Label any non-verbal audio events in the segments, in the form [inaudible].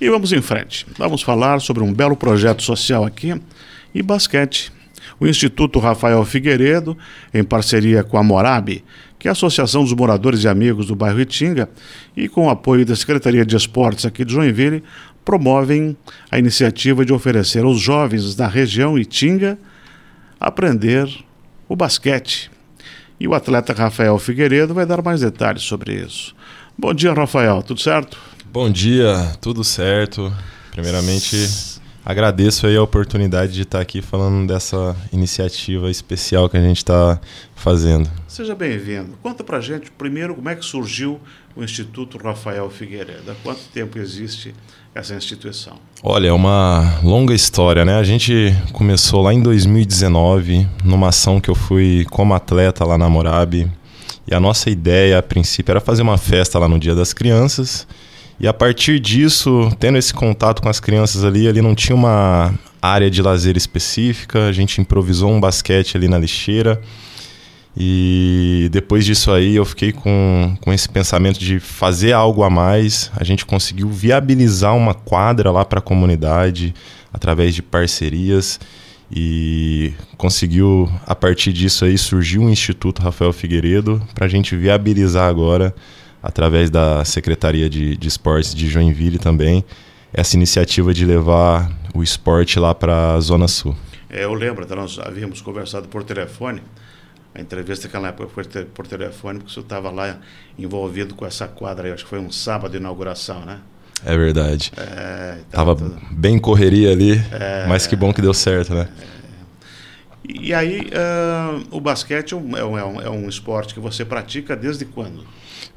E vamos em frente. Vamos falar sobre um belo projeto social aqui e basquete. O Instituto Rafael Figueiredo, em parceria com a Morabe, que é a Associação dos Moradores e Amigos do bairro Itinga, e com o apoio da Secretaria de Esportes aqui de Joinville, promovem a iniciativa de oferecer aos jovens da região Itinga aprender o basquete. E o atleta Rafael Figueiredo vai dar mais detalhes sobre isso. Bom dia, Rafael, tudo certo? Bom dia, tudo certo. Primeiramente, agradeço aí a oportunidade de estar aqui falando dessa iniciativa especial que a gente está fazendo. Seja bem-vindo. Conta pra gente, primeiro, como é que surgiu o Instituto Rafael Figueiredo? Há quanto tempo existe essa instituição? Olha, é uma longa história, né? A gente começou lá em 2019, numa ação que eu fui como atleta lá na Morabe. E a nossa ideia, a princípio, era fazer uma festa lá no Dia das Crianças e a partir disso, tendo esse contato com as crianças ali, ali não tinha uma área de lazer específica, a gente improvisou um basquete ali na lixeira. E depois disso aí eu fiquei com, com esse pensamento de fazer algo a mais. A gente conseguiu viabilizar uma quadra lá para a comunidade através de parcerias e conseguiu a partir disso aí surgiu o Instituto Rafael Figueiredo para a gente viabilizar agora através da Secretaria de, de Esportes de Joinville também, essa iniciativa de levar o esporte lá para a Zona Sul. É, eu lembro, nós havíamos conversado por telefone, a entrevista naquela época foi por telefone, porque você estava lá envolvido com essa quadra acho que foi um sábado de inauguração, né? É verdade. É, então, Tava tudo... bem correria ali, é, mas que bom que deu certo, né? É. E aí, uh, o basquete é um, é, um, é um esporte que você pratica desde quando?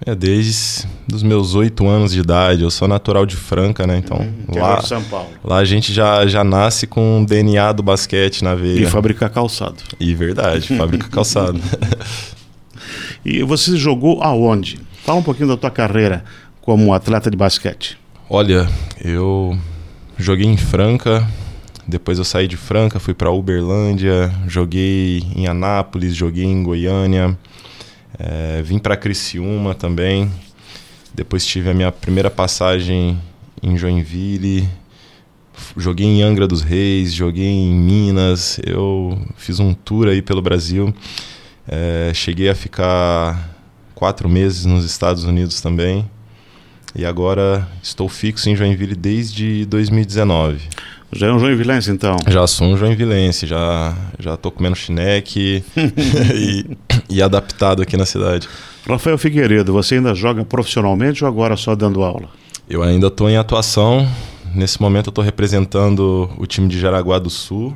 É, desde os meus oito anos de idade. Eu sou natural de Franca, né? Então, hum, lá, São Paulo. lá a gente já, já nasce com o DNA do basquete na veia. E fabrica calçado. E verdade, fabrica [laughs] calçado. e você jogou aonde? Fala um pouquinho da tua carreira como atleta de basquete. Olha, eu joguei em Franca, depois eu saí de Franca, fui para Uberlândia, joguei em Anápolis, joguei em Goiânia, é, vim para Criciúma também. Depois tive a minha primeira passagem em Joinville. Joguei em Angra dos Reis, joguei em Minas. Eu fiz um tour aí pelo Brasil. É, cheguei a ficar quatro meses nos Estados Unidos também. E agora estou fixo em Joinville desde 2019. Já é um joinvilense, então? Já sou um joinvilense, já, já tô comendo chineque [laughs] [laughs] e, e adaptado aqui na cidade. Rafael Figueiredo, você ainda joga profissionalmente ou agora só dando aula? Eu ainda estou em atuação. Nesse momento eu estou representando o time de Jaraguá do Sul.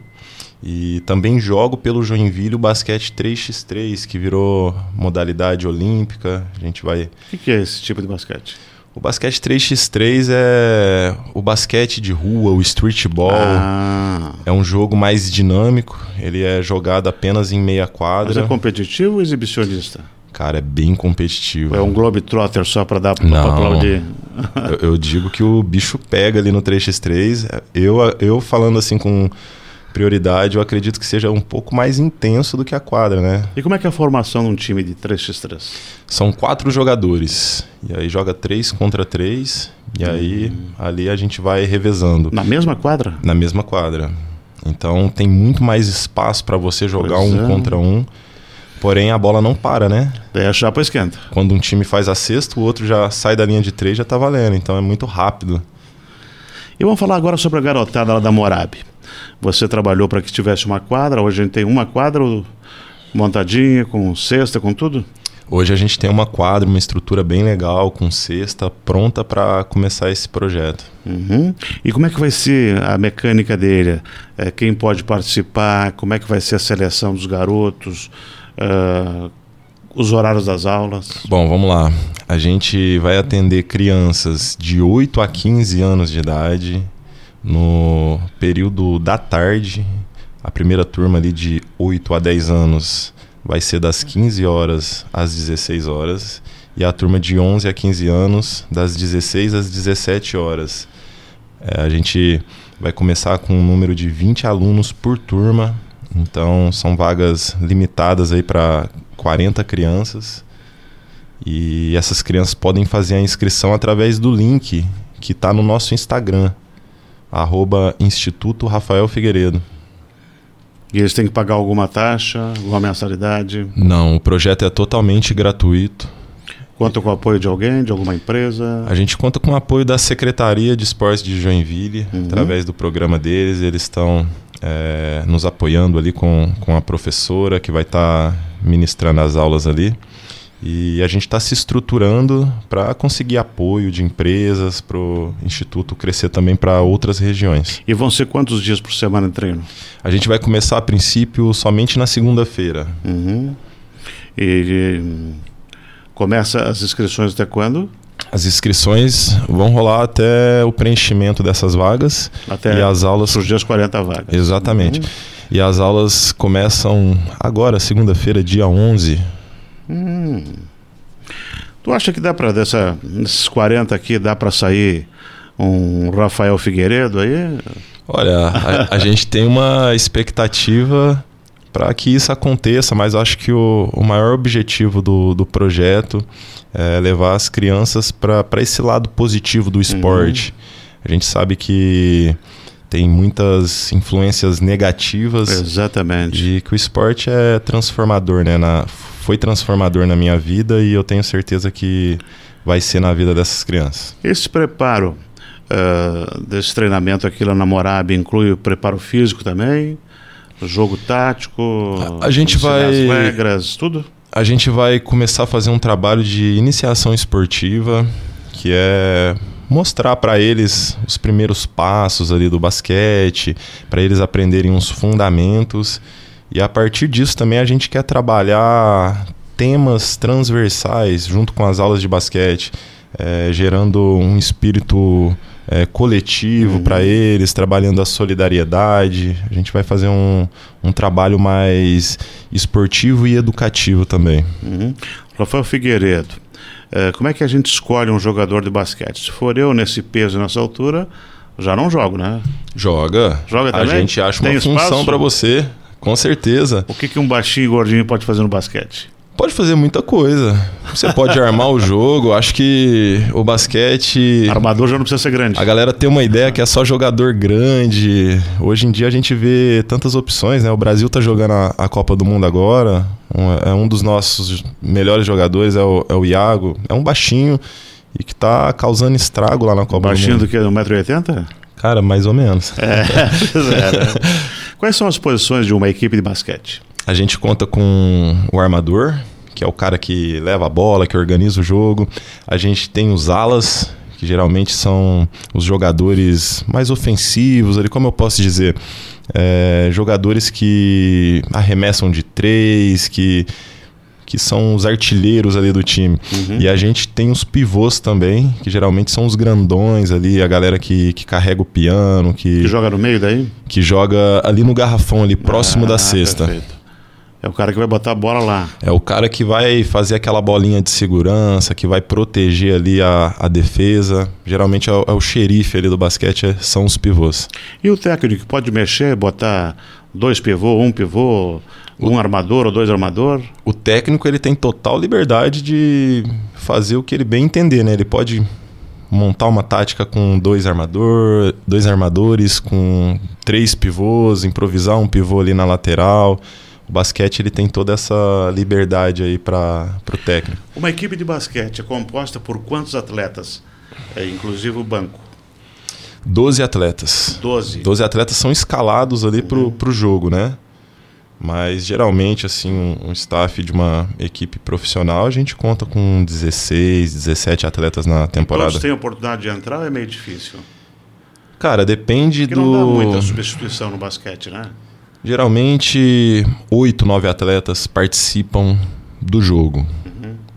E também jogo pelo Joinville o basquete 3x3, que virou modalidade olímpica. A gente vai. O que, que é esse tipo de basquete? O basquete 3x3 é o basquete de rua, o streetball. Ah. É um jogo mais dinâmico, ele é jogado apenas em meia quadra. Mas é competitivo ou exibicionista? Cara, é bem competitivo. É um Globetrotter só para dar para aplaudir? eu, eu digo que o bicho pega ali no 3x3. Eu, eu falando assim com prioridade, eu acredito que seja um pouco mais intenso do que a quadra, né? E como é que é a formação de um time de 3x3? São quatro jogadores. E aí joga três contra três. E hum. aí ali a gente vai revezando. Na mesma quadra? Na mesma quadra. Então tem muito mais espaço para você jogar pois um é. contra um. Porém, a bola não para, né? Daí a chapa esquenta. Quando um time faz a sexta, o outro já sai da linha de três já tá valendo. Então é muito rápido. E vamos falar agora sobre a garotada lá da Morabe. Você trabalhou para que tivesse uma quadra, hoje a gente tem uma quadra montadinha, com cesta, com tudo? Hoje a gente tem uma quadra, uma estrutura bem legal, com cesta, pronta para começar esse projeto. Uhum. E como é que vai ser a mecânica dele? É, quem pode participar? Como é que vai ser a seleção dos garotos? Uh, os horários das aulas? Bom, vamos lá. A gente vai atender crianças de 8 a 15 anos de idade no período da tarde. A primeira turma ali de 8 a 10 anos vai ser das 15 horas às 16 horas e a turma de 11 a 15 anos das 16 às 17 horas. É, a gente vai começar com um número de 20 alunos por turma, então são vagas limitadas aí para 40 crianças. E essas crianças podem fazer a inscrição através do link que está no nosso Instagram, arroba Instituto Rafael Figueiredo. E eles têm que pagar alguma taxa, alguma mensalidade? Não, o projeto é totalmente gratuito. Conta com o apoio de alguém, de alguma empresa? A gente conta com o apoio da Secretaria de Esportes de Joinville, uhum. através do programa deles. Eles estão é, nos apoiando ali com, com a professora que vai estar tá ministrando as aulas ali. E a gente está se estruturando para conseguir apoio de empresas, para o Instituto crescer também para outras regiões. E vão ser quantos dias por semana de treino? A gente vai começar a princípio somente na segunda-feira. Uhum. E, começa as inscrições até quando? As inscrições vão rolar até o preenchimento dessas vagas. Até e as aulas. Os dias 40 vagas. Exatamente. Uhum. E as aulas começam agora, segunda-feira, dia 11 Hum. Tu acha que dá para dessa desses 40 aqui dá para sair um Rafael Figueiredo aí? Olha, a, a gente tem uma expectativa para que isso aconteça, mas acho que o, o maior objetivo do, do projeto é levar as crianças para esse lado positivo do esporte. Uhum. A gente sabe que tem muitas influências negativas. Exatamente. E que o esporte é transformador, né? Na, foi transformador na minha vida e eu tenho certeza que vai ser na vida dessas crianças. Esse preparo uh, desse treinamento aqui lá na Morab inclui o preparo físico também? O jogo tático? A, a gente vai. As regras, tudo? A gente vai começar a fazer um trabalho de iniciação esportiva, que é mostrar para eles os primeiros passos ali do basquete, para eles aprenderem uns fundamentos e a partir disso também a gente quer trabalhar temas transversais junto com as aulas de basquete, é, gerando um espírito é, coletivo uhum. para eles, trabalhando a solidariedade. A gente vai fazer um, um trabalho mais esportivo e educativo também. Uhum. Rafael Figueiredo, é, como é que a gente escolhe um jogador de basquete? Se for eu nesse peso, nessa altura, já não jogo, né? Joga. Joga também? A gente acha Tem uma função para você. Com certeza. O que, que um baixinho e gordinho pode fazer no basquete? Pode fazer muita coisa. Você pode armar o jogo. Acho que o basquete. Armador já não precisa ser grande. A galera tem uma ideia que é só jogador grande. Hoje em dia a gente vê tantas opções, né? O Brasil tá jogando a, a Copa do Mundo agora. Um, é um dos nossos melhores jogadores, é o, é o Iago. É um baixinho e que tá causando estrago lá na Copa baixinho do Mundo. Baixinho do que? 1,80m? Cara, mais ou menos. É, [laughs] é, né? [laughs] Quais são as posições de uma equipe de basquete? A gente conta com o armador, que é o cara que leva a bola, que organiza o jogo. A gente tem os alas, que geralmente são os jogadores mais ofensivos, ali, como eu posso dizer, é, jogadores que arremessam de três, que que são os artilheiros ali do time. Uhum. E a gente tem os pivôs também, que geralmente são os grandões ali, a galera que, que carrega o piano, que, que joga no meio daí? Que joga ali no garrafão, ali próximo ah, da cesta. Perfeito. É o cara que vai botar a bola lá. É o cara que vai fazer aquela bolinha de segurança, que vai proteger ali a, a defesa. Geralmente é o, é o xerife ali do basquete, é, são os pivôs. E o técnico pode mexer, botar dois pivôs, um pivô, um armador ou dois armador? O técnico ele tem total liberdade de fazer o que ele bem entender, né? Ele pode montar uma tática com dois armador, dois armadores, com três pivôs, improvisar um pivô ali na lateral. O basquete ele tem toda essa liberdade aí para o técnico. Uma equipe de basquete é composta por quantos atletas, é, inclusive o banco? Doze atletas. Doze. Doze atletas são escalados ali uhum. para o jogo, né? Mas geralmente, assim, um, um, staff de uma equipe profissional, a gente conta com 16, 17 atletas na temporada. Todos têm oportunidade de entrar ou é meio difícil? Cara, depende Porque do. Não dá muita substituição no basquete, né? Geralmente, 8, 9 atletas participam do jogo.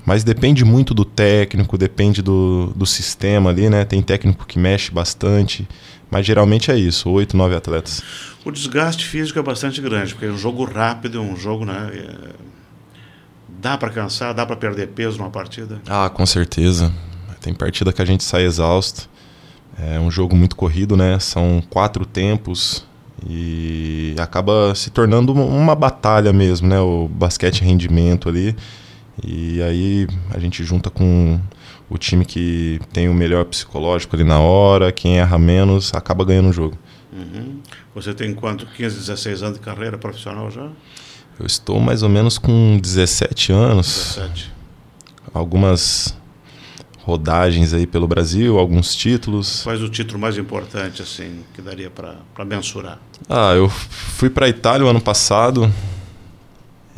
Mas depende muito do técnico, depende do, do sistema ali, né? Tem técnico que mexe bastante. Mas geralmente é isso, 8, 9 atletas. O desgaste físico é bastante grande, porque é um jogo rápido, um jogo, né? É... Dá para cansar, dá para perder peso numa partida? Ah, com certeza. Tem partida que a gente sai exausto. É um jogo muito corrido, né? São quatro tempos e acaba se tornando uma batalha mesmo, né? O basquete rendimento ali. E aí a gente junta com o time que tem o melhor psicológico ali na hora, quem erra menos, acaba ganhando o jogo. Uhum. Você tem quanto? 15, 16 anos de carreira profissional já? Eu estou mais ou menos com 17 anos. 17. Algumas rodagens aí pelo Brasil, alguns títulos. Quais o título mais importante assim que daria para mensurar? Ah, eu fui para a Itália o ano passado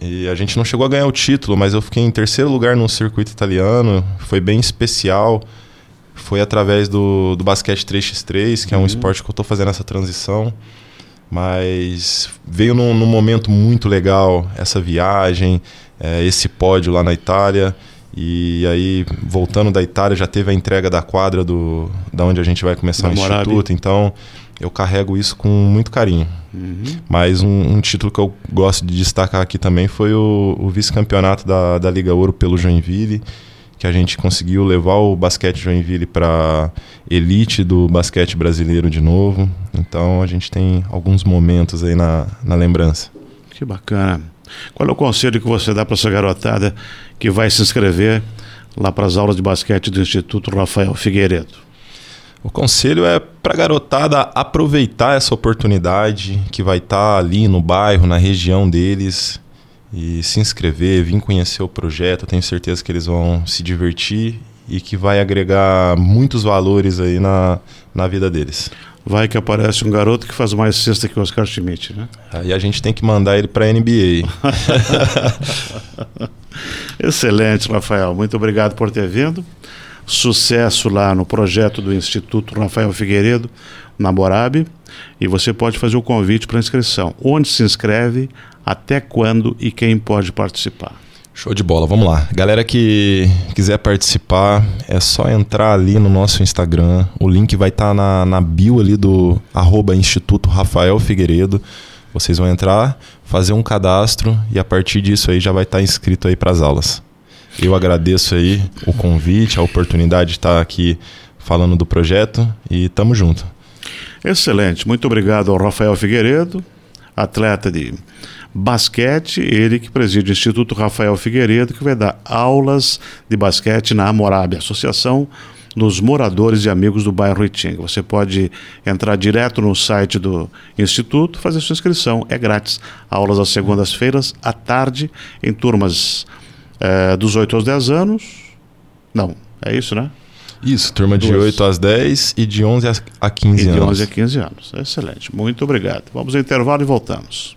e a gente não chegou a ganhar o título, mas eu fiquei em terceiro lugar no circuito italiano. Foi bem especial. Foi através do, do basquete 3x3, que uhum. é um uhum. esporte que eu estou fazendo essa transição. Mas veio num, num, momento muito legal essa viagem, é, esse pódio lá na Itália. E aí, voltando da Itália, já teve a entrega da quadra do, da onde a gente vai começar da o Morabi. instituto. Então, eu carrego isso com muito carinho. Uhum. Mas um, um, título que eu gosto de destacar aqui também foi o, o vice-campeonato da, da Liga Ouro pelo Joinville, que a gente conseguiu levar o basquete Joinville para elite do basquete brasileiro de novo. Então a gente tem alguns momentos aí na, na lembrança. Que bacana. Qual é o conselho que você dá para essa garotada que vai se inscrever lá para as aulas de basquete do Instituto Rafael Figueiredo? O conselho é para a garotada aproveitar essa oportunidade que vai estar tá ali no bairro, na região deles, e se inscrever, vir conhecer o projeto. tenho certeza que eles vão se divertir e que vai agregar muitos valores aí na, na vida deles. Vai que aparece um garoto que faz mais cesta que o Oscar Schmidt, né? Aí a gente tem que mandar ele para a NBA. [laughs] Excelente, Rafael. Muito obrigado por ter vindo. Sucesso lá no projeto do Instituto Rafael Figueiredo, na Morabe. E você pode fazer o convite para inscrição. Onde se inscreve, até quando e quem pode participar. Show de bola, vamos lá. Galera que quiser participar, é só entrar ali no nosso Instagram. O link vai estar tá na, na bio ali do arroba Instituto Rafael Figueiredo. Vocês vão entrar, fazer um cadastro e a partir disso aí já vai estar tá inscrito aí para as aulas. Eu agradeço aí o convite, a oportunidade de estar aqui falando do projeto e tamo junto. Excelente, muito obrigado ao Rafael Figueiredo, atleta de basquete, ele que preside o Instituto Rafael Figueiredo, que vai dar aulas de basquete na Amorabe, Associação dos Moradores e Amigos do Bairro Itinga. Você pode entrar direto no site do Instituto, fazer sua inscrição, é grátis. Aulas às segundas-feiras, à tarde, em turmas é, dos 8 aos 10 anos. Não, é isso, né? Isso, turma de Duas. 8 às 10 e de 11 a 15 e anos. De 11 a 15 anos. Excelente. Muito obrigado. Vamos ao intervalo e voltamos.